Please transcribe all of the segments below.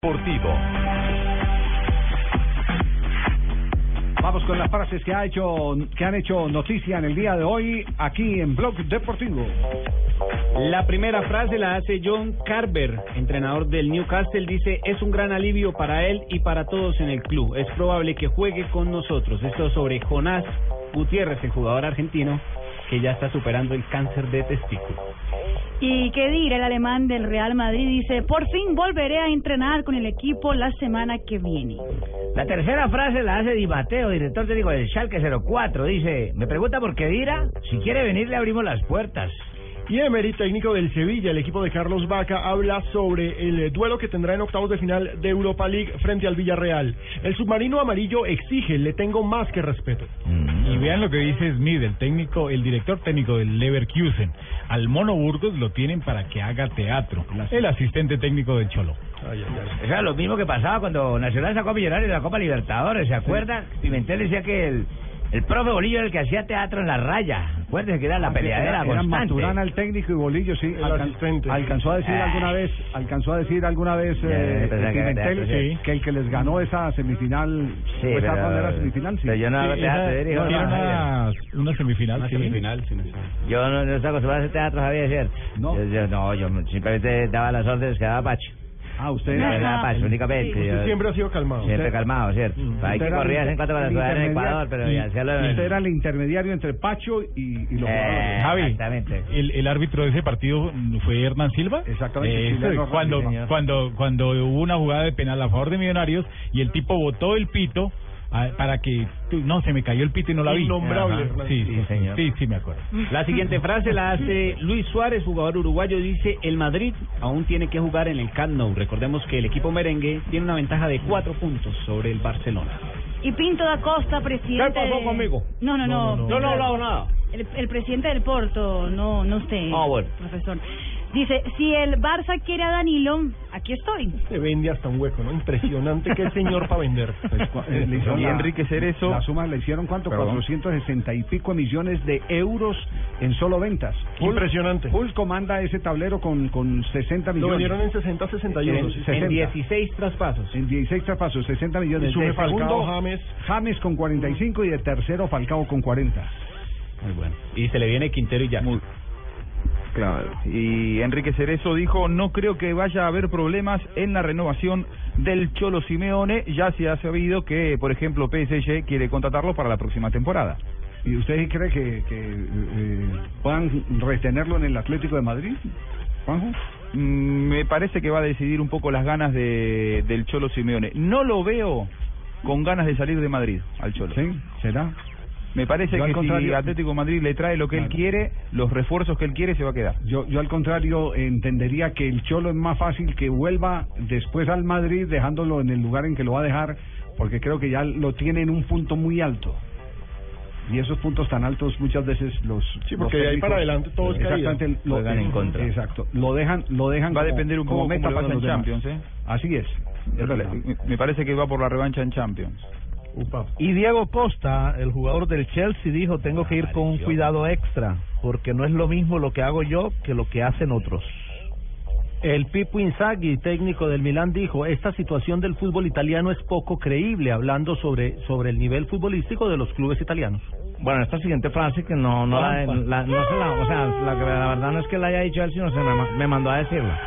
Deportivo. Vamos con las frases que ha hecho que han hecho noticia en el día de hoy aquí en Blog Deportivo. La primera frase la hace John Carver, entrenador del Newcastle, dice, es un gran alivio para él y para todos en el club. Es probable que juegue con nosotros. Esto sobre Jonás Gutiérrez, el jugador argentino, que ya está superando el cáncer de testículo. Y qué dirá el alemán del Real Madrid, dice, por fin volveré a entrenar con el equipo la semana que viene. La tercera frase la hace Di Matteo, director técnico del Schalke 04. Dice, me pregunta por qué Dira, si quiere venir le abrimos las puertas. Y Emery, técnico del Sevilla, el equipo de Carlos Vaca, habla sobre el eh, duelo que tendrá en octavos de final de Europa League frente al Villarreal. El submarino amarillo exige, le tengo más que respeto. Y vean lo que dice Smith, el técnico, el director técnico del Leverkusen. Al Mono Burgos lo tienen para que haga teatro. El asistente técnico del Cholo. Ay, ay, ay. Era lo mismo que pasaba cuando Nacional sacó a Millonarios de la Copa Libertadores, ¿se acuerdan? Pimentel decía que el, el profe Bolillo era el que hacía teatro en la raya. Acuérdense que era la peleadera Era, era constante. Maturana el técnico y Bolillo, sí. El alcan- asistente. alcanzó a decir Ah. alguna vez, alcanzó a decir alguna vez eh, que teatro, sí. que el que les ganó esa semifinal, Sí, esa pero- cuando era semifinal, sí. pero yo no hago Sí, teatro, esa- digo, no, no, una, una semifinal. Una semifinal, sí. Yo no, no estoy acostumbrado a hacer teatro, Javier, ¿cierto? No. Yo, yo- no, yo simplemente daba las órdenes que daba Pacho. Ah, usted únicamente. Sí. yo- Usted siempre ha sido calmado. Siempre calmado, ¿cierto? Mm. Hay Usted que correr en cuanto para ciudad en. Ecuador, pero ya hacía lo Usted era el intermediario entre Pacho y, y los Eh, jugadores. Javi, Exactamente. el, el árbitro de ese partido fue Hernán Silva. Exactamente, Eh, cuando, cuando, cuando hubo una jugada de penal a favor de Millonarios y el tipo botó el pito ah, para que no se me cayó el pito y no la vi. Innombrable, Ajá. Hernán. Sí, Sí, sí, señor. sí, sí me acuerdo. La siguiente frase la hace Luis Suárez, jugador uruguayo, dice, el Madrid aún tiene que jugar en el Camp Nou. Recordemos que el equipo merengue tiene una ventaja de cuatro puntos sobre el Barcelona. Y Pinto da Costa, presidente... ¿Qué pasó de- conmigo? No, no, no. No, no, no. Yo no he hablado nada. El, el presidente del Porto, no, no usted, Ah, bueno. profesor. Dice, si el Barça quiere a Danilo, aquí estoy. Se vende hasta un hueco, ¿no? Impresionante que el señor para vender. Pues, eh, le hicieron Y la- Enrique Cerezo- La suma le hicieron cuánto? Perdón. 460 y pico millones de euros en solo ventas. Hull- Impresionante. Hull comanda ese tablero con, con 60 Lo millones. vendieron en 60, 61. En. En 60. 16 traspasos. En 16 traspasos, 60 millones. Y sube de Falcao, segundo, James. James con 45 y de tercero Falcao con 40. Muy bueno. Y se le viene Quintero y ya. Muy- Claro. Y Enrique Cerezo dijo, no creo que vaya a haber problemas en la renovación del Cholo Simeone. Ya se ha sabido que, por ejemplo, PSG quiere contratarlo para la próxima temporada. ¿Y usted cree que, que eh, puedan retenerlo en el Atlético de Madrid, Juanjo? Mm, me parece que va a decidir un poco las ganas de, del Cholo Simeone. No lo veo con ganas de salir de Madrid al Cholo. ¿Sí? ¿Será? Me parece Yo que si Atlético de Madrid le trae lo que él quiere, los refuerzos que él quiere, se va a quedar. Yo, yo al contrario entendería que el Cholo es más fácil que vuelva después al Madrid dejándolo en el lugar en que lo va a dejar, porque creo que ya lo tiene en un punto muy alto. Y esos puntos tan altos muchas veces los Sí, porque los de ahí para adelante todo es caída. exactamente lo, Juegan en contra. Exacto, lo dejan lo dejan Va a como- depender un como poco meta cómo en. Champions, ¿eh? Así es. Me parece que va por la revancha en Champions. Upa. Y Diego Costa, el jugador del Chelsea, dijo, tengo que ir con un cuidado extra, porque no es lo mismo lo que hago yo que lo que hacen otros. El Pipo Inzaghi, técnico del Milán, dijo, esta situación del fútbol italiano es poco creíble, hablando sobre, sobre el nivel futbolístico de los clubes italianos. Bueno, esta siguiente frase que no, no la, la- no se la, o sea, la, la verdad no es que la haya dicho él, sino se me, me mandó a decirla.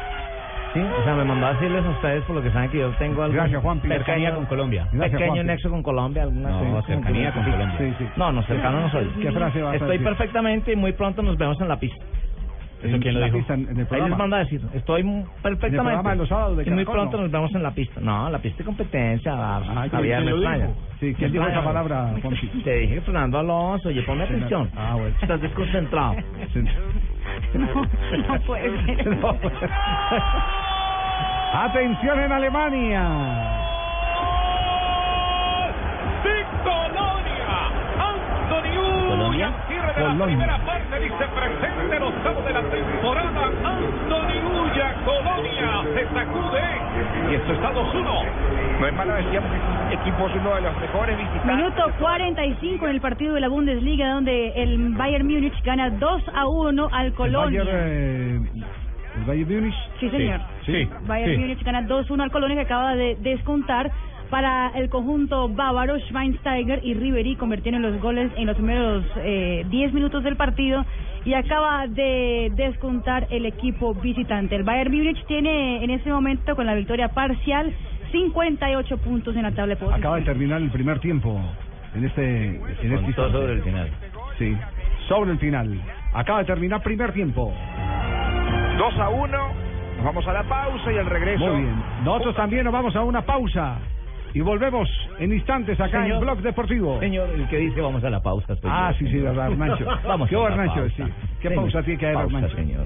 Sí, o sea, me mandó a decirles a ustedes por lo que saben que yo tengo algo Gracias, Juanpi. Cercanía con Colombia. Gracias, pequeño Juanpi. nexo con Colombia, alguna No, cercanía con Colombia. Sí, sí. No, no, cercano no soy. ¿Qué frase vas a Estoy decir? perfectamente y muy pronto nos vemos en la pista. ¿Eso quién lo dijo? pista, en, en el Ahí les manda a decir, estoy perfectamente. programa de los sábados de y muy Caracol, pronto ¿no? nos vemos en la pista. No, la pista de competencia, Ah, la ¿quién- vida quién me extraña. Sí, ¿quién dijo esa palabra, Juanpi? Te dije Fernando Alonso, oye, ponme atención. Ah, bueno. Estás desconcentrado. Sí. No puede ser. No. Atención en Alemania. de Colonia. Anthony ¿Colonia? Cierre de la Colonia. primera parte dice presente los octavos de la temporada. Anthony Ulla, Colonia se sacude. Y esto es Estados 1. No es mala decíamos que equipo es uno de los mejores visitantes. Minuto 45 en el partido de la Bundesliga, donde el Bayern Múnich gana 2 a 1 al El Colonia. Bayern, eh, el Bayern Múnich Sí, señor. Sí. Bayern sí. Múnich gana 2-1 al Colonia que acaba de descontar para el conjunto bávaro. Schweinsteiger y Ribery convirtieron los goles en los primeros eh, 10 minutos del partido y acaba de descontar el equipo visitante. El Bayern Múnich tiene en este momento con la victoria parcial 58 puntos en la tabla de posiciones. Acaba de terminar el primer tiempo en este en este sobre el final. Sí, sobre el final. Acaba de terminar primer tiempo. 2 a 1. Nos vamos a la pausa y al regreso. Muy bien. Nosotros también nos vamos a una pausa y volvemos en instantes acá Señor. en Blog Deportivo. Señor, el que dice vamos a la pausa. Ah, yo, sí, sí, verdad, Hernancho. vamos ¿Qué a la Hernancho? pausa. Sí. ¿Qué Señor, pausa tiene que haber, pausa, Hernancho? señor.